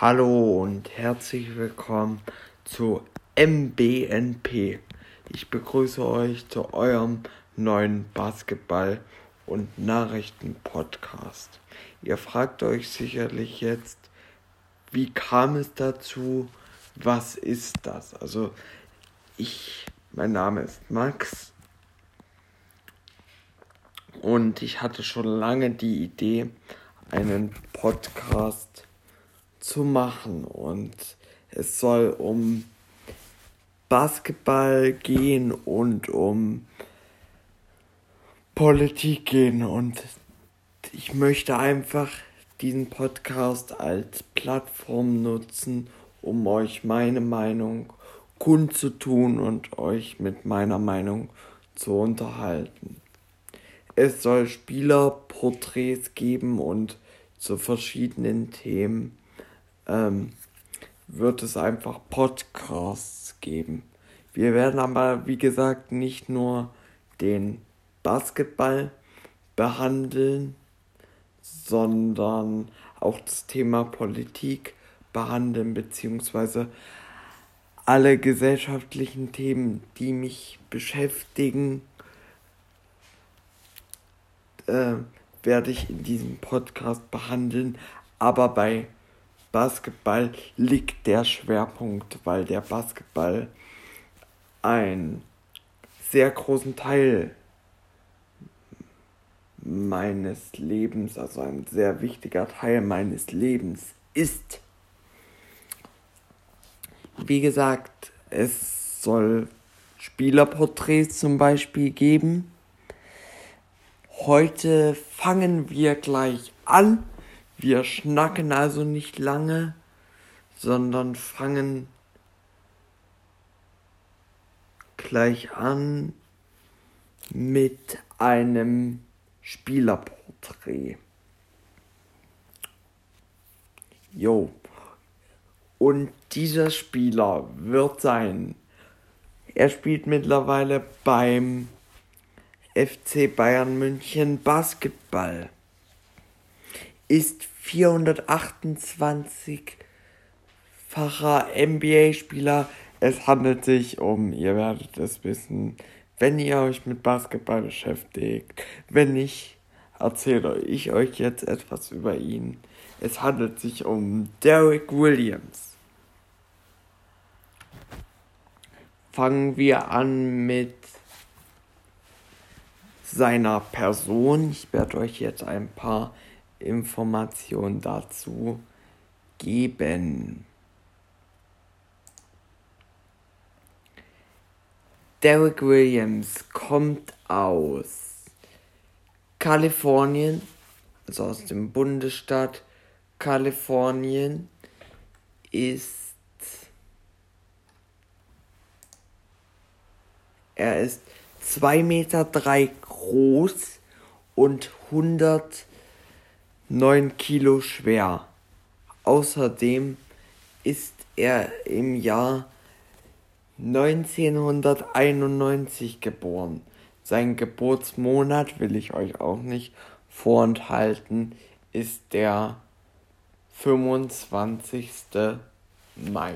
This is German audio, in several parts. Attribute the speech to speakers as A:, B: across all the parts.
A: Hallo und herzlich willkommen zu MBNP. Ich begrüße euch zu eurem neuen Basketball- und Nachrichten-Podcast. Ihr fragt euch sicherlich jetzt, wie kam es dazu? Was ist das? Also, ich, mein Name ist Max und ich hatte schon lange die Idee, einen Podcast zu machen. Und es soll um Basketball gehen und um Politik gehen. Und ich möchte einfach diesen Podcast als Plattform nutzen, um euch meine Meinung kundzutun und euch mit meiner Meinung zu unterhalten. Es soll Spielerporträts geben und zu verschiedenen Themen ähm, wird es einfach Podcasts geben. Wir werden aber, wie gesagt, nicht nur den Basketball behandeln, sondern auch das Thema Politik behandeln, beziehungsweise alle gesellschaftlichen Themen, die mich beschäftigen, äh, werde ich in diesem Podcast behandeln. Aber bei Basketball liegt der Schwerpunkt, weil der Basketball einen sehr großen Teil meines Lebens, also ein sehr wichtiger Teil meines Lebens ist. Wie gesagt, es soll Spielerporträts zum Beispiel geben. Heute fangen wir gleich an. Wir schnacken also nicht lange, sondern fangen gleich an mit einem Spielerporträt. Jo. Und dieser Spieler wird sein. Er spielt mittlerweile beim FC Bayern München Basketball ist 428-facher NBA-Spieler. Es handelt sich um, ihr werdet es wissen, wenn ihr euch mit Basketball beschäftigt. Wenn nicht, erzähle ich euch jetzt etwas über ihn. Es handelt sich um Derek Williams. Fangen wir an mit seiner Person. Ich werde euch jetzt ein paar Informationen dazu geben. Derek Williams kommt aus Kalifornien, also aus dem Bundesstaat Kalifornien, ist er ist 2,3 Meter drei groß und 100 9 Kilo schwer. Außerdem ist er im Jahr 1991 geboren. Sein Geburtsmonat will ich euch auch nicht vorenthalten, ist der 25. Mai.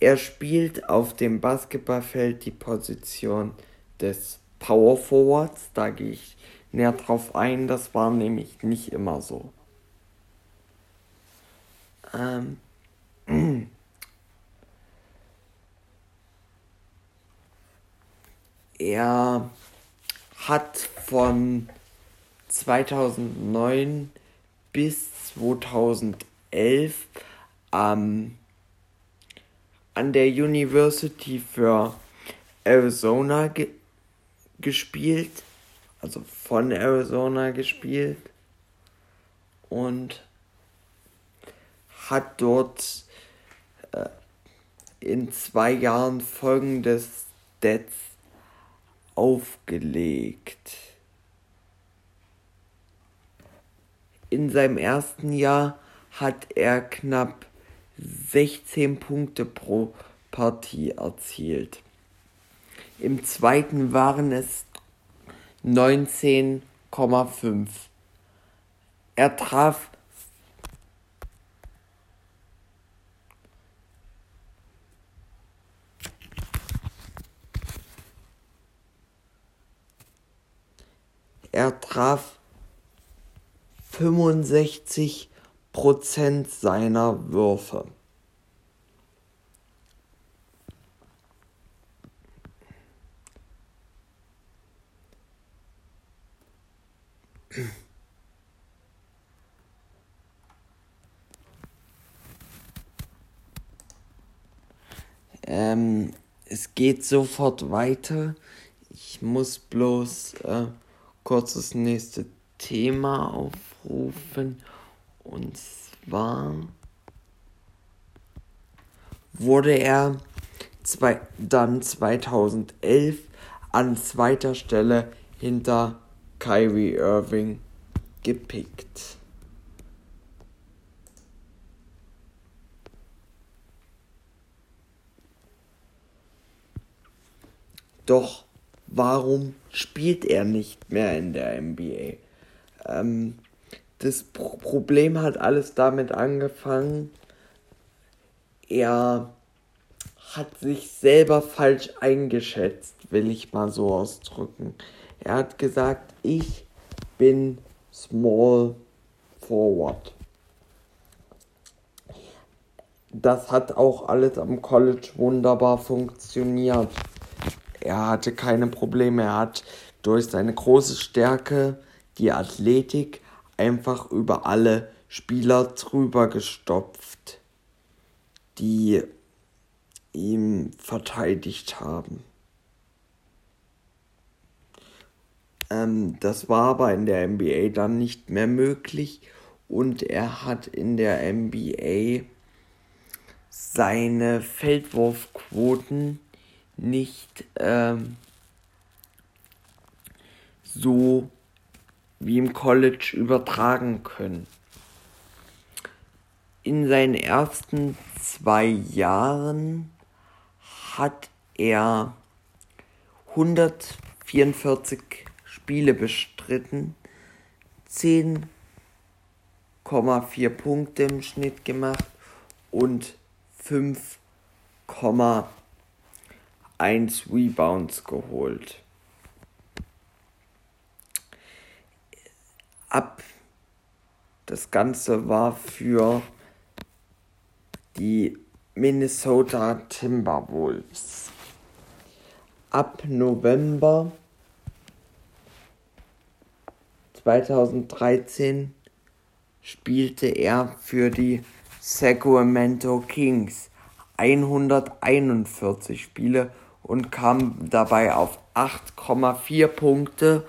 A: Er spielt auf dem Basketballfeld die Position des Power Forwards. Da gehe ich näher drauf ein. Das war nämlich nicht immer so. Ähm. Er hat von 2009 bis 2011 ähm, an der University für Arizona ge gespielt, also von Arizona gespielt und hat dort äh, in zwei Jahren folgende Stats aufgelegt. In seinem ersten Jahr hat er knapp 16 Punkte pro Partie erzielt. Im zweiten waren es 19,8 1,5. Er traf Er traf 65 Prozent seiner Würfe. Ähm, es geht sofort weiter. Ich muss bloß äh, kurz das nächste Thema aufrufen. Und zwar wurde er zwei, dann 2011 an zweiter Stelle hinter Kyrie Irving gepickt. Doch warum spielt er nicht mehr in der NBA? Ähm, das Pro Problem hat alles damit angefangen, er hat sich selber falsch eingeschätzt, will ich mal so ausdrücken. Er hat gesagt, ich bin small forward. Das hat auch alles am College wunderbar funktioniert. Er hatte keine Probleme. Er hat durch seine große Stärke, die Athletik, einfach über alle Spieler drüber gestopft, die ihm verteidigt haben. Ähm, das war aber in der NBA dann nicht mehr möglich und er hat in der NBA seine Feldwurfquoten nicht ähm, so wie im College übertragen können. In seinen ersten zwei Jahren hat er 144 Spiele bestritten, 10,4 Punkte im Schnitt gemacht und 5,1 Rebounds geholt. Ab das Ganze war für die Minnesota Timberwolves. Ab November 2013 spielte er für die Sacramento Kings 141 Spiele und kam dabei auf 8,4 Punkte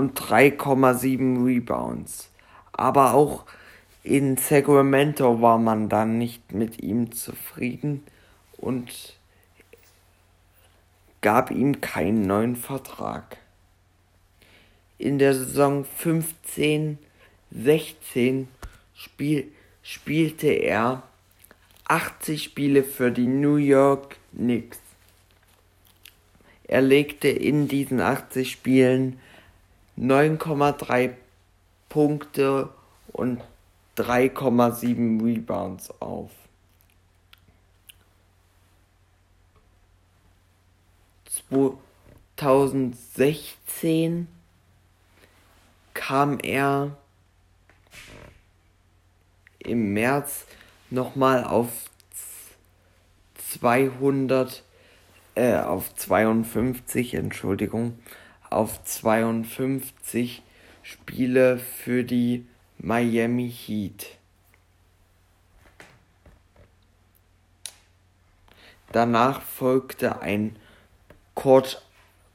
A: und 3,7 Rebounds. Aber auch in Sacramento war man dann nicht mit ihm zufrieden und gab ihm keinen neuen Vertrag. In der Saison 15, 16 spiel, spielte er 80 Spiele für die New York Knicks. Er legte in diesen 80 Spielen 9,3 Punkte und 3,7 Rebounds auf. 2016 kam er im März nochmal auf 200, äh, auf 52, Entschuldigung, auf 52 Spiele für die Miami Heat. Danach folgte ein kurz,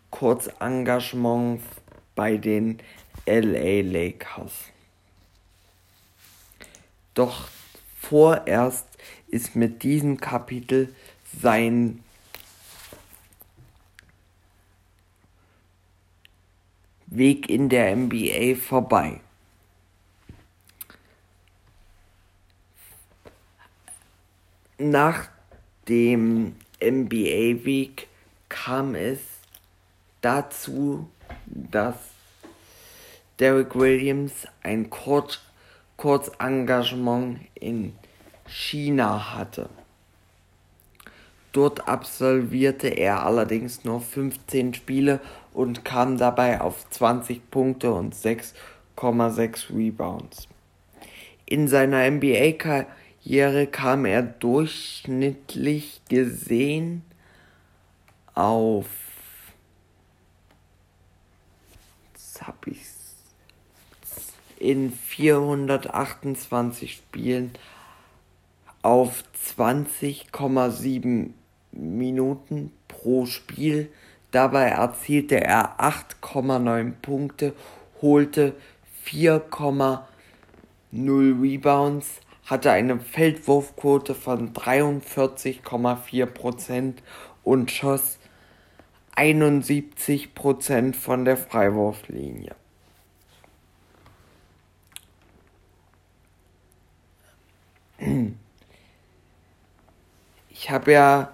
A: kurz Engagement bei den LA Lakers. Doch vorerst ist mit diesem Kapitel sein Weg in der NBA vorbei. Nach dem NBA Week kam es dazu, dass Derek Williams ein Kurz Kurzengagement in China hatte. Dort absolvierte er allerdings nur 15 Spiele und kam dabei auf 20 Punkte und 6,6 Rebounds. In seiner NBA-Karriere kam er durchschnittlich gesehen auf hab ich's in 428 Spielen auf 20,7 Minuten pro Spiel. Dabei erzielte er 8,9 Punkte, holte 4,0 Rebounds, hatte eine Feldwurfquote von 43,4% und schoss 71% von der Freiwurflinie. Ich habe ja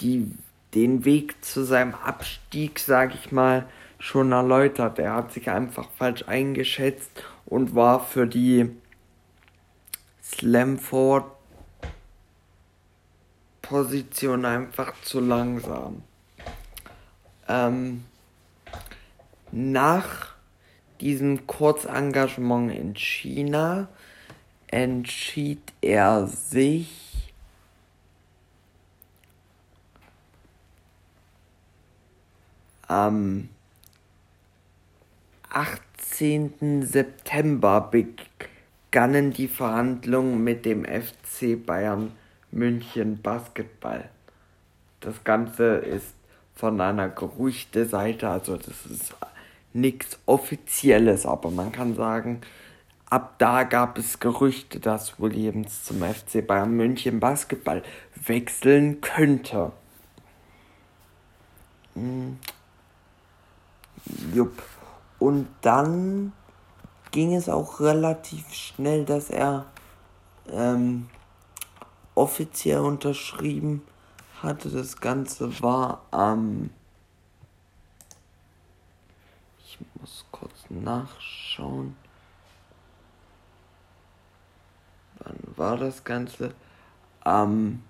A: die, den Weg zu seinem Abstieg, sag ich mal, schon erläutert. Er hat sich einfach falsch eingeschätzt und war für die Slamford Position einfach zu langsam. Ähm, nach diesem Kurzengagement in China entschied er sich Am 18. September begannen die Verhandlungen mit dem FC Bayern München Basketball. Das Ganze ist von einer Gerüchte-Seite, also das ist nichts Offizielles, aber man kann sagen, ab da gab es Gerüchte, dass Williams zum FC Bayern München Basketball wechseln könnte. Hm. Jupp. Und dann ging es auch relativ schnell, dass er ähm, offiziell unterschrieben hatte. Das Ganze war am. Ähm, ich muss kurz nachschauen. Wann war das Ganze? Am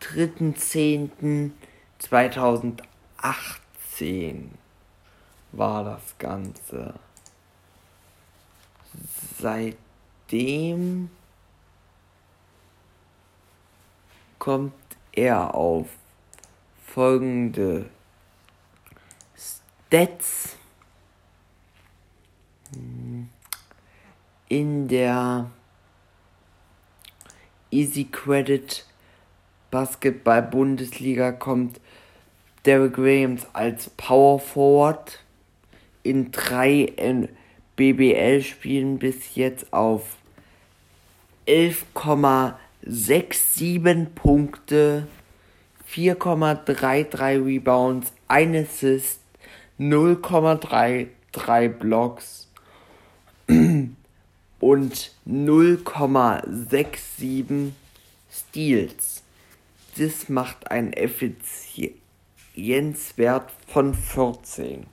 A: 3.10. 2018 war das Ganze. Seitdem kommt er auf folgende Stats in der Easy Credit Basketball Bundesliga kommt Derek Williams als Power Forward in drei BBL-Spielen bis jetzt auf 11,67 Punkte, 4,33 Rebounds, 1 Assist, 0,33 Blocks und 0,67 Steals. Das macht ein Effizienz Jens-Wert von 14.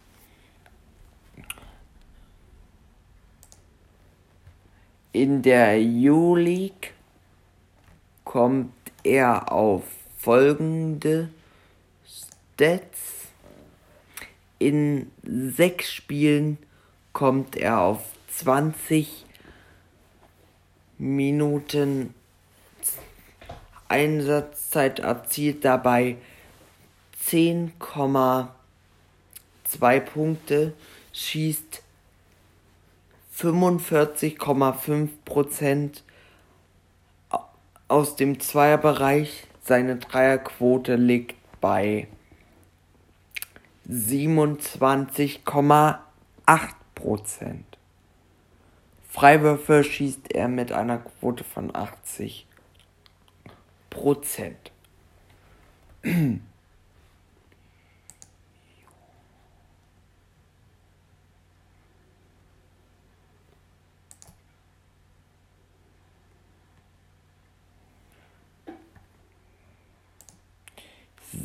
A: In der U-League kommt er auf folgende Stats. In sechs Spielen kommt er auf 20 Minuten Einsatzzeit erzielt dabei 10,2 Punkte, schießt 45,5% aus dem Zweierbereich. Seine Dreierquote liegt bei 27,8% Freiwürfe schießt er mit einer Quote von 80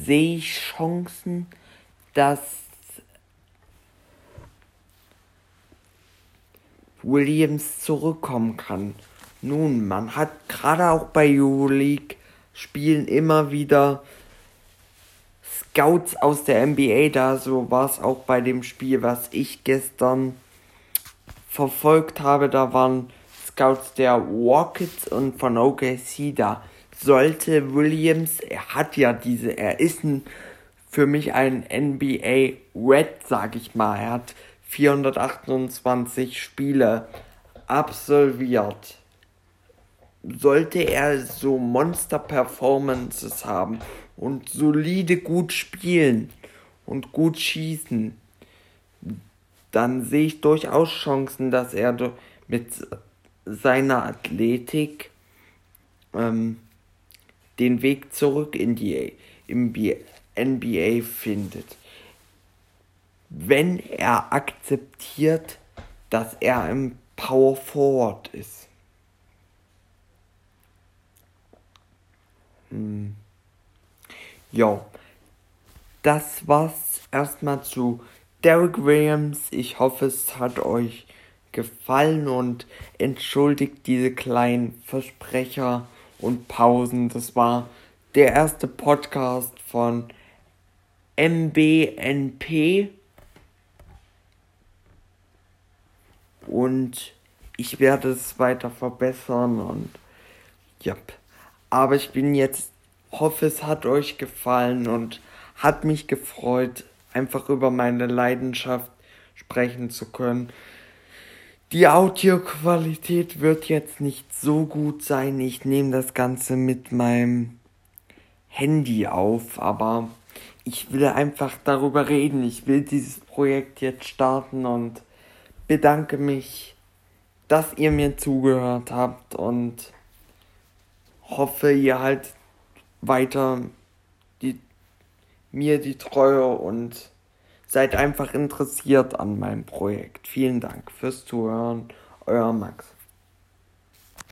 A: sehe ich Chancen, dass Williams zurückkommen kann. Nun, man hat gerade auch bei Euroleague Spielen immer wieder Scouts aus der NBA da. So war es auch bei dem Spiel, was ich gestern verfolgt habe. Da waren Scouts der Rockets und von OKC da. Sollte Williams, er hat ja diese, er ist ein, für mich ein NBA Red, sag ich mal. Er hat 428 Spiele absolviert. Sollte er so Monster-Performances haben und solide gut spielen und gut schießen, dann sehe ich durchaus Chancen, dass er mit seiner Athletik ähm, den Weg zurück in die NBA findet wenn er akzeptiert, dass er ein Power Forward ist. Hm. Jo, das war's erstmal zu Derek Williams. Ich hoffe, es hat euch gefallen und entschuldigt diese kleinen Versprecher und Pausen. Das war der erste Podcast von MBNP. und ich werde es weiter verbessern und ja. Aber ich bin jetzt, hoffe es hat euch gefallen und hat mich gefreut, einfach über meine Leidenschaft sprechen zu können. Die Audioqualität wird jetzt nicht so gut sein. Ich nehme das Ganze mit meinem Handy auf, aber ich will einfach darüber reden. Ich will dieses Projekt jetzt starten und bedanke mich, dass ihr mir zugehört habt und hoffe, ihr halt weiter die, mir die Treue und seid einfach interessiert an meinem Projekt. Vielen Dank fürs Zuhören, euer Max.